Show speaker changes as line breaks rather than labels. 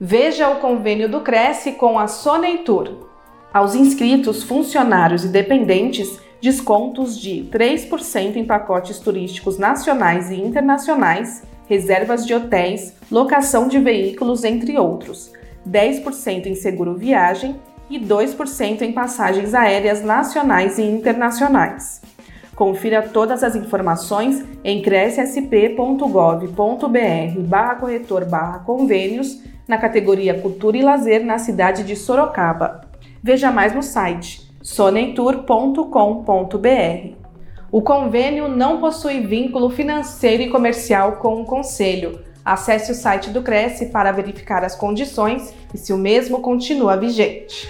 Veja o convênio do Cresce com a Soneitur. Aos inscritos, funcionários e dependentes, descontos de 3% em pacotes turísticos nacionais e internacionais, reservas de hotéis, locação de veículos, entre outros, 10% em seguro viagem e 2% em passagens aéreas nacionais e internacionais. Confira todas as informações em crescsp.gov.br barra corretor barra convênios na categoria Cultura e Lazer na cidade de Sorocaba. Veja mais no site soneitur.com.br. O convênio não possui vínculo financeiro e comercial com o Conselho. Acesse o site do Cresce para verificar as condições e se o mesmo continua vigente.